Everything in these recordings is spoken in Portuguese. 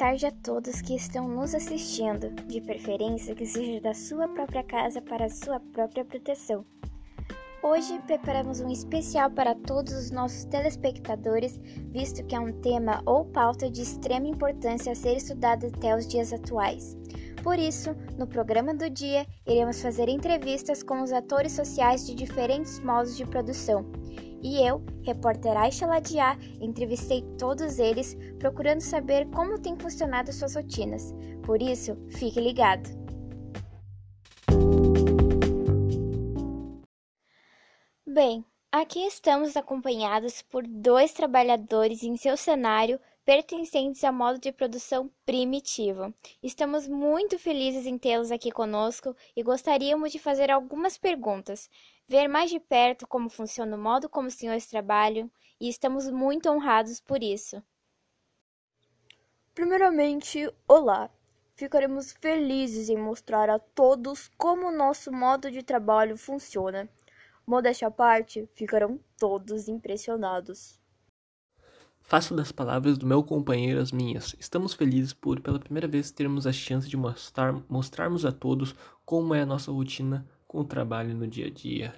tarde a todos que estão nos assistindo, de preferência que seja da sua própria casa para sua própria proteção. Hoje preparamos um especial para todos os nossos telespectadores, visto que é um tema ou pauta de extrema importância a ser estudado até os dias atuais. Por isso, no programa do dia, iremos fazer entrevistas com os atores sociais de diferentes modos de produção. E eu, repórter Aisha Ladiá, entrevistei todos eles, procurando saber como têm funcionado suas rotinas. Por isso, fique ligado! Bem, aqui estamos acompanhados por dois trabalhadores em seu cenário pertencentes ao modo de produção primitivo. Estamos muito felizes em tê-los aqui conosco e gostaríamos de fazer algumas perguntas, ver mais de perto como funciona o modo como os senhores trabalham e estamos muito honrados por isso. Primeiramente, olá! Ficaremos felizes em mostrar a todos como o nosso modo de trabalho funciona. Modéstia à parte, ficarão todos impressionados. Faço das palavras do meu companheiro as minhas. Estamos felizes por, pela primeira vez, termos a chance de mostrar, mostrarmos a todos como é a nossa rotina com o trabalho no dia a dia.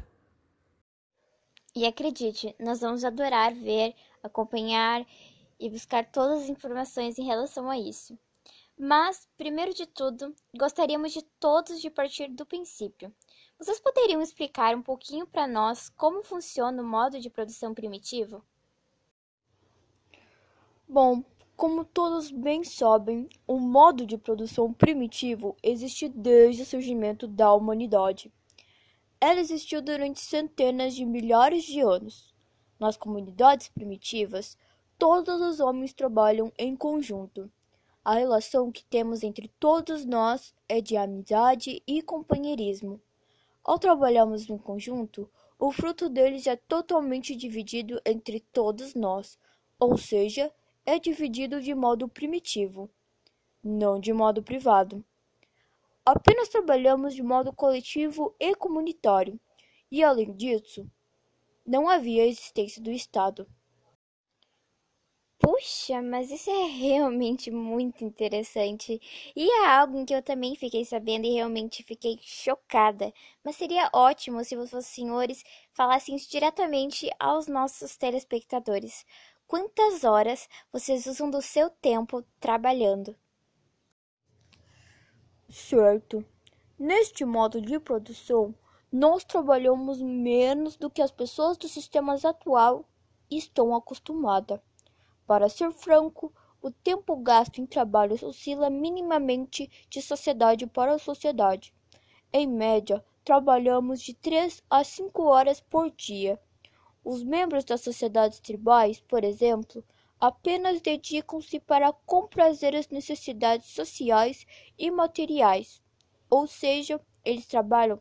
E acredite, nós vamos adorar ver, acompanhar e buscar todas as informações em relação a isso. Mas, primeiro de tudo, gostaríamos de todos de partir do princípio. Vocês poderiam explicar um pouquinho para nós como funciona o modo de produção primitivo? Bom, como todos bem sabem, o modo de produção primitivo existe desde o surgimento da humanidade. Ela existiu durante centenas de milhares de anos. Nas comunidades primitivas, todos os homens trabalham em conjunto. A relação que temos entre todos nós é de amizade e companheirismo. Ao trabalharmos em conjunto, o fruto deles é totalmente dividido entre todos nós, ou seja, é dividido de modo primitivo, não de modo privado. Apenas trabalhamos de modo coletivo e comunitário, e além disso, não havia existência do Estado. Puxa, mas isso é realmente muito interessante. E é algo em que eu também fiquei sabendo e realmente fiquei chocada. Mas seria ótimo se os senhores falassem isso diretamente aos nossos telespectadores quantas horas vocês usam do seu tempo trabalhando. Certo. Neste modo de produção, nós trabalhamos menos do que as pessoas do sistema atual estão acostumadas. Para ser franco, o tempo gasto em trabalho oscila minimamente de sociedade para sociedade. Em média, trabalhamos de 3 a 5 horas por dia. Os membros das sociedades tribais, por exemplo, apenas dedicam-se para comprazer as necessidades sociais e materiais, ou seja, eles trabalham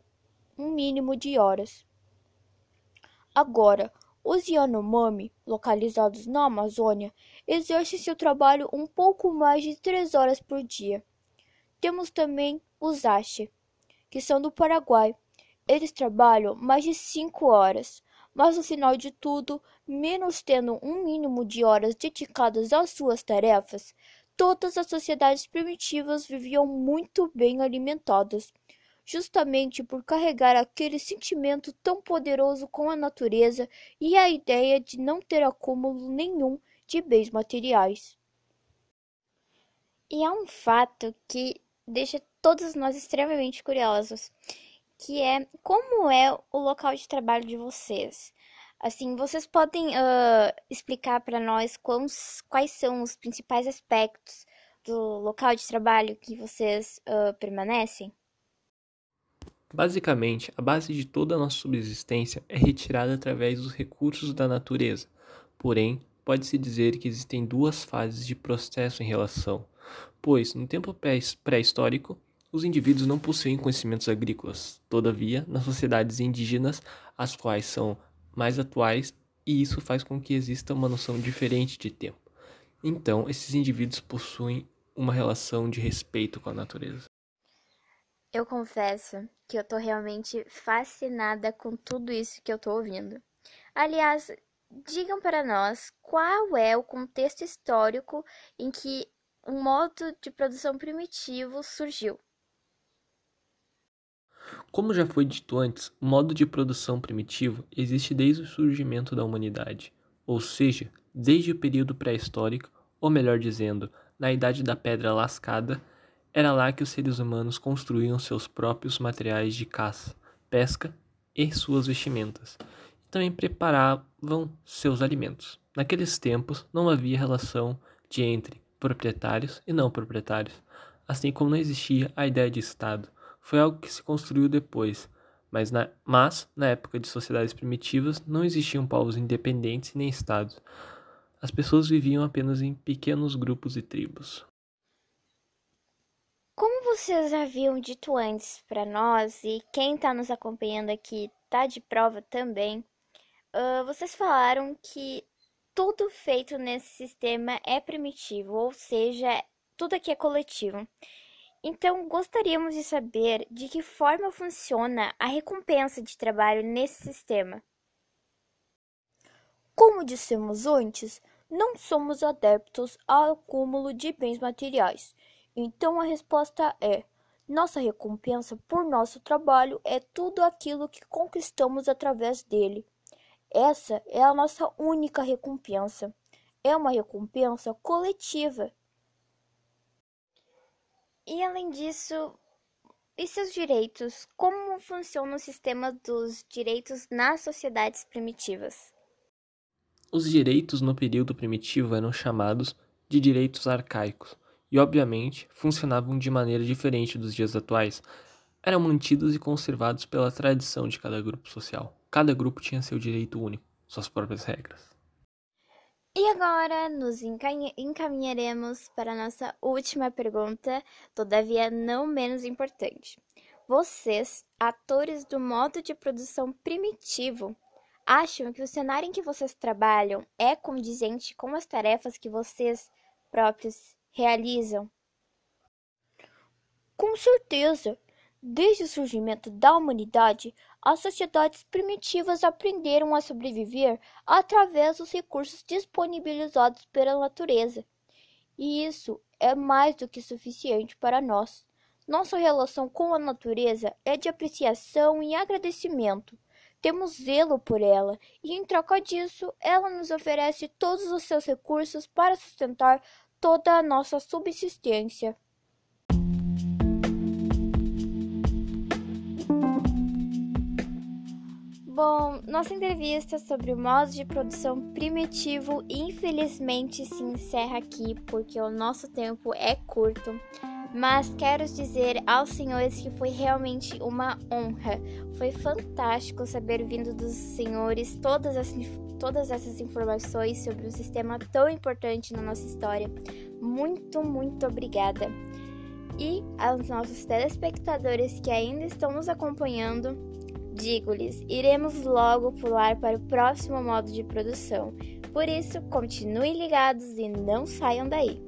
um mínimo de horas. Agora, os Yanomami, localizados na Amazônia, exercem seu trabalho um pouco mais de três horas por dia. Temos também os Ache, que são do Paraguai. Eles trabalham mais de cinco horas, mas no final de tudo, menos tendo um mínimo de horas dedicadas às suas tarefas, todas as sociedades primitivas viviam muito bem alimentadas, justamente por carregar aquele sentimento tão poderoso com a natureza e a ideia de não ter acúmulo nenhum de bens materiais. E há um fato que deixa todos nós extremamente curiosos que é como é o local de trabalho de vocês. Assim, vocês podem uh, explicar para nós quais, quais são os principais aspectos do local de trabalho que vocês uh, permanecem? Basicamente, a base de toda a nossa subsistência é retirada através dos recursos da natureza. Porém, pode-se dizer que existem duas fases de processo em relação, pois, no tempo pré-histórico, os indivíduos não possuem conhecimentos agrícolas, todavia, nas sociedades indígenas, as quais são mais atuais, e isso faz com que exista uma noção diferente de tempo. Então, esses indivíduos possuem uma relação de respeito com a natureza. Eu confesso que eu tô realmente fascinada com tudo isso que eu tô ouvindo. Aliás, digam para nós qual é o contexto histórico em que um modo de produção primitivo surgiu? Como já foi dito antes, o modo de produção primitivo existe desde o surgimento da humanidade, ou seja, desde o período pré-histórico, ou melhor dizendo, na Idade da Pedra Lascada, era lá que os seres humanos construíam seus próprios materiais de caça, pesca e suas vestimentas. E também preparavam seus alimentos. Naqueles tempos não havia relação de entre proprietários e não proprietários, assim como não existia a ideia de Estado foi algo que se construiu depois, mas na, mas, na época de sociedades primitivas, não existiam povos independentes nem estados. As pessoas viviam apenas em pequenos grupos e tribos. Como vocês haviam dito antes para nós, e quem está nos acompanhando aqui está de prova também, uh, vocês falaram que tudo feito nesse sistema é primitivo, ou seja, tudo aqui é coletivo. Então, gostaríamos de saber de que forma funciona a recompensa de trabalho nesse sistema. Como dissemos antes, não somos adeptos ao acúmulo de bens materiais. Então a resposta é: nossa recompensa por nosso trabalho é tudo aquilo que conquistamos através dele. Essa é a nossa única recompensa. É uma recompensa coletiva e além disso, e seus direitos? Como funciona o sistema dos direitos nas sociedades primitivas? Os direitos no período primitivo eram chamados de direitos arcaicos e, obviamente, funcionavam de maneira diferente dos dias atuais. Eram mantidos e conservados pela tradição de cada grupo social. Cada grupo tinha seu direito único, suas próprias regras. E agora nos encaminharemos para nossa última pergunta, todavia não menos importante. Vocês, atores do modo de produção primitivo, acham que o cenário em que vocês trabalham é condizente com as tarefas que vocês próprios realizam? Com certeza! Desde o surgimento da humanidade, as sociedades primitivas aprenderam a sobreviver através dos recursos disponibilizados pela natureza. E isso é mais do que suficiente para nós. Nossa relação com a natureza é de apreciação e agradecimento. Temos zelo por ela e, em troca disso, ela nos oferece todos os seus recursos para sustentar toda a nossa subsistência. Bom, nossa entrevista sobre o modo de produção primitivo infelizmente se encerra aqui porque o nosso tempo é curto. Mas quero dizer aos senhores que foi realmente uma honra. Foi fantástico saber vindo dos senhores todas, as, todas essas informações sobre um sistema tão importante na nossa história. Muito, muito obrigada. E aos nossos telespectadores que ainda estão nos acompanhando, Digo-lhes, iremos logo pular para o próximo modo de produção. Por isso, continuem ligados e não saiam daí.